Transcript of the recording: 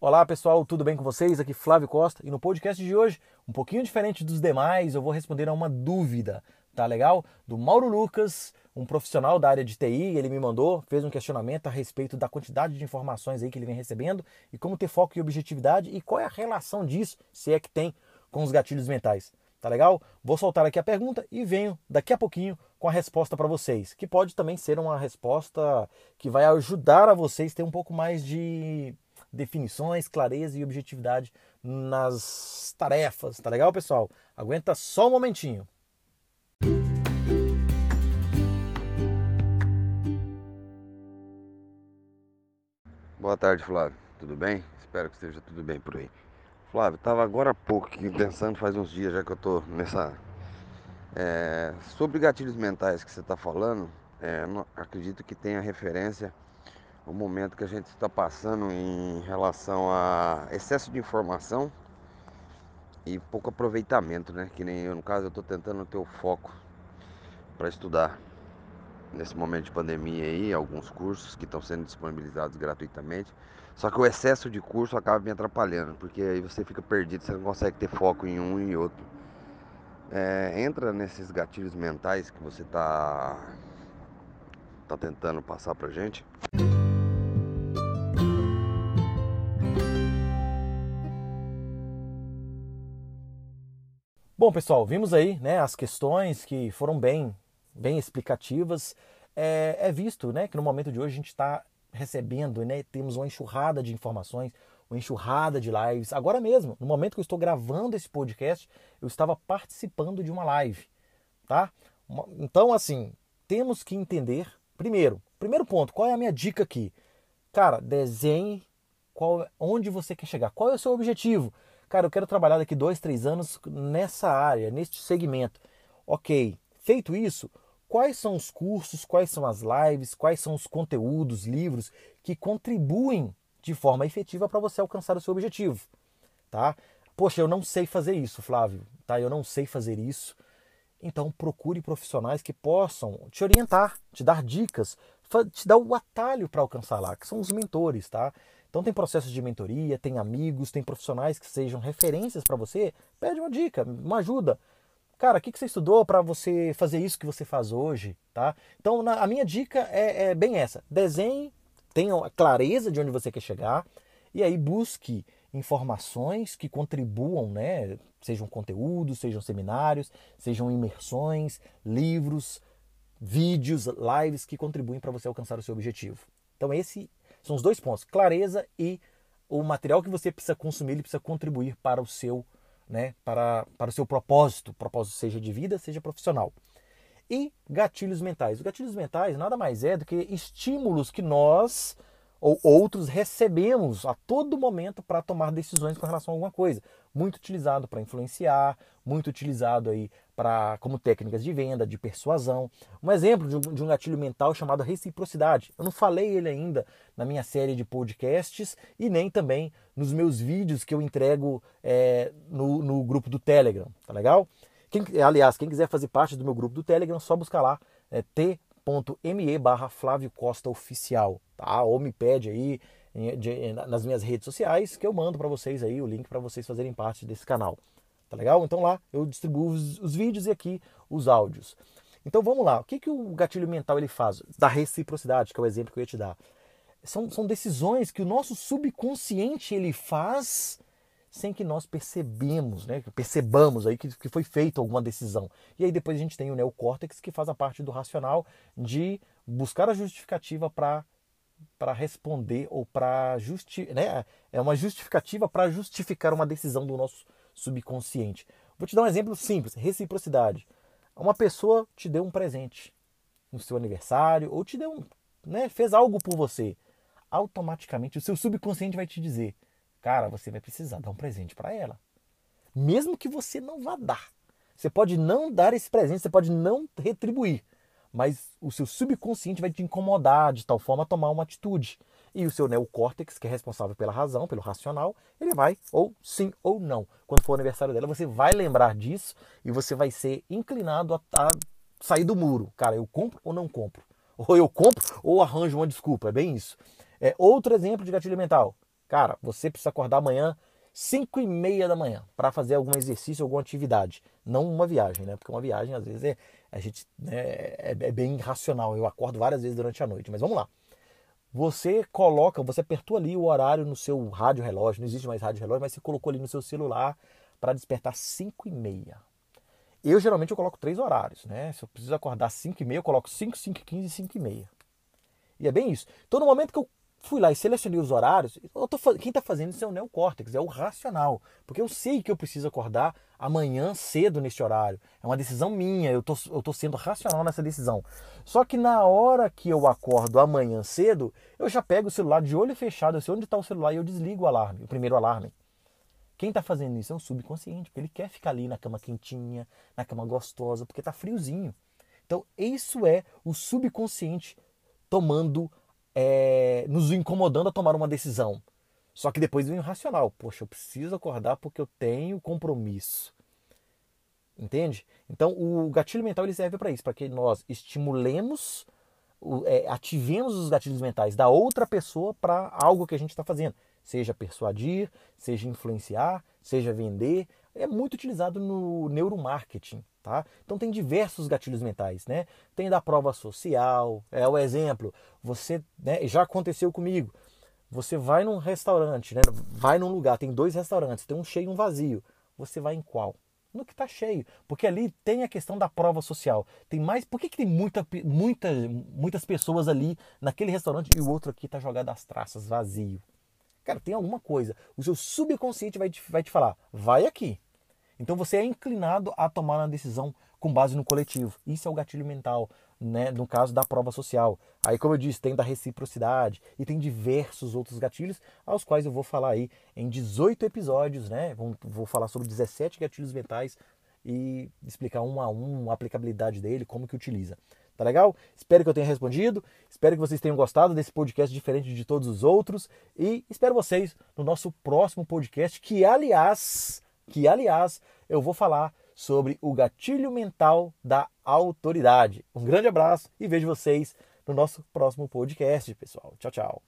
Olá pessoal, tudo bem com vocês? Aqui Flávio Costa e no podcast de hoje, um pouquinho diferente dos demais, eu vou responder a uma dúvida, tá legal? Do Mauro Lucas, um profissional da área de TI, ele me mandou, fez um questionamento a respeito da quantidade de informações aí que ele vem recebendo e como ter foco e objetividade e qual é a relação disso, se é que tem, com os gatilhos mentais. Tá legal? Vou soltar aqui a pergunta e venho daqui a pouquinho com a resposta para vocês, que pode também ser uma resposta que vai ajudar a vocês ter um pouco mais de definições, clareza e objetividade nas tarefas. Tá legal, pessoal? Aguenta só um momentinho. Boa tarde, Flávio. Tudo bem? Espero que esteja tudo bem por aí. Flávio, estava agora há pouco pensando, faz uns dias já que eu estou nessa. É, sobre gatilhos mentais que você está falando, é, não, acredito que tenha referência o momento que a gente está passando em relação a excesso de informação e pouco aproveitamento, né? Que nem eu, no caso, eu estou tentando ter o foco para estudar nesse momento de pandemia aí, alguns cursos que estão sendo disponibilizados gratuitamente. Só que o excesso de curso acaba me atrapalhando, porque aí você fica perdido, você não consegue ter foco em um e outro. É, entra nesses gatilhos mentais que você está tá tentando passar pra gente. Bom, pessoal, vimos aí né, as questões que foram bem, bem explicativas. É, é visto né, que no momento de hoje a gente está recebendo, né, temos uma enxurrada de informações, uma enxurrada de lives. Agora mesmo, no momento que eu estou gravando esse podcast, eu estava participando de uma live, tá? Então, assim, temos que entender, primeiro, primeiro ponto, qual é a minha dica aqui? Cara, desenhe qual, onde você quer chegar, qual é o seu objetivo. Cara, eu quero trabalhar daqui dois, três anos nessa área, neste segmento. Ok, feito isso, quais são os cursos, quais são as lives, quais são os conteúdos, livros que contribuem de forma efetiva para você alcançar o seu objetivo, tá? Poxa, eu não sei fazer isso, Flávio, tá? Eu não sei fazer isso. Então procure profissionais que possam te orientar, te dar dicas, te dar o atalho para alcançar lá, que são os mentores, tá? Então tem processos de mentoria, tem amigos, tem profissionais que sejam referências para você. Pede uma dica, uma ajuda. Cara, o que, que você estudou para você fazer isso que você faz hoje, tá? Então na, a minha dica é, é bem essa: desenhe, tenha clareza de onde você quer chegar e aí busque informações que contribuam, né? Sejam conteúdos, sejam seminários, sejam imersões, livros, vídeos, lives que contribuem para você alcançar o seu objetivo. Então esse são os dois pontos, clareza e o material que você precisa consumir, ele precisa contribuir para o seu, né, para, para o seu propósito, propósito seja de vida, seja profissional. E gatilhos mentais. Os gatilhos mentais nada mais é do que estímulos que nós ou outros recebemos a todo momento para tomar decisões com relação a alguma coisa. Muito utilizado para influenciar, muito utilizado aí para como técnicas de venda, de persuasão. Um exemplo de um, de um gatilho mental chamado reciprocidade. Eu não falei ele ainda na minha série de podcasts e nem também nos meus vídeos que eu entrego é, no, no grupo do Telegram, tá legal? Quem, aliás, quem quiser fazer parte do meu grupo do Telegram, só buscar lá é, t me barra Flávio Costa Oficial, tá? Ou me pede aí nas minhas redes sociais que eu mando para vocês aí o link para vocês fazerem parte desse canal, tá legal? Então lá eu distribuo os, os, vídeos e aqui os áudios. Então vamos lá, o que, que o gatilho mental ele faz? Da reciprocidade, que é o exemplo que eu ia te dar. São, são decisões que o nosso subconsciente ele faz sem que nós percebemos, né, percebamos aí que, que foi feita alguma decisão. E aí depois a gente tem o neocórtex que faz a parte do racional de buscar a justificativa para responder ou para justi né, é uma justificativa para justificar uma decisão do nosso subconsciente. Vou te dar um exemplo simples, reciprocidade. Uma pessoa te deu um presente no seu aniversário ou te deu um, né, fez algo por você. Automaticamente o seu subconsciente vai te dizer: Cara, você vai precisar dar um presente para ela. Mesmo que você não vá dar. Você pode não dar esse presente, você pode não retribuir, mas o seu subconsciente vai te incomodar de tal forma a tomar uma atitude. E o seu neocórtex, que é responsável pela razão, pelo racional, ele vai ou sim ou não. Quando for o aniversário dela, você vai lembrar disso e você vai ser inclinado a, a sair do muro. Cara, eu compro ou não compro? Ou eu compro ou arranjo uma desculpa. É bem isso. É outro exemplo de gatilho mental. Cara, você precisa acordar amanhã 5 e meia da manhã para fazer algum exercício, alguma atividade. Não uma viagem, né? Porque uma viagem, às vezes, é, a gente, né, é, é bem irracional. Eu acordo várias vezes durante a noite. Mas vamos lá. Você coloca, você apertou ali o horário no seu rádio relógio. Não existe mais rádio relógio, mas você colocou ali no seu celular para despertar 5 e meia. Eu geralmente eu coloco três horários, né? Se eu preciso acordar 5 e meia, eu coloco 5, 5 e 15 e 5 e meia. E é bem isso. Então no momento que eu fui lá e selecionei os horários, tô, quem está fazendo isso é o neocórtex, é o racional. Porque eu sei que eu preciso acordar amanhã cedo neste horário. É uma decisão minha, eu tô, tô sendo racional nessa decisão. Só que na hora que eu acordo amanhã cedo, eu já pego o celular de olho fechado, eu sei onde está o celular e eu desligo o alarme, o primeiro alarme. Quem está fazendo isso é o subconsciente, porque ele quer ficar ali na cama quentinha, na cama gostosa, porque está friozinho. Então, isso é o subconsciente tomando, é, nos incomodando a tomar uma decisão. Só que depois vem o racional. Poxa, eu preciso acordar porque eu tenho compromisso. Entende? Então, o gatilho mental ele serve para isso, para que nós estimulemos, é, ativemos os gatilhos mentais da outra pessoa para algo que a gente está fazendo seja persuadir, seja influenciar, seja vender, é muito utilizado no neuromarketing, tá? Então tem diversos gatilhos mentais, né? Tem da prova social, é o exemplo. Você, né, já aconteceu comigo. Você vai num restaurante, né? Vai num lugar, tem dois restaurantes, tem um cheio e um vazio. Você vai em qual? No que está cheio, porque ali tem a questão da prova social. Tem mais, por que, que tem muita, muita, muitas pessoas ali naquele restaurante e o outro aqui está jogado às traças, vazio? Cara, tem alguma coisa. O seu subconsciente vai te, vai te falar, vai aqui. Então você é inclinado a tomar uma decisão com base no coletivo. Isso é o gatilho mental, né? no caso da prova social. Aí, como eu disse, tem da reciprocidade e tem diversos outros gatilhos, aos quais eu vou falar aí em 18 episódios, né? Vou, falar sobre 17 gatilhos mentais e explicar um a um a aplicabilidade dele, como que utiliza. Tá legal? Espero que eu tenha respondido. Espero que vocês tenham gostado desse podcast diferente de todos os outros. E espero vocês no nosso próximo podcast, que aliás, que aliás, eu vou falar sobre o gatilho mental da autoridade. Um grande abraço e vejo vocês no nosso próximo podcast, pessoal. Tchau, tchau.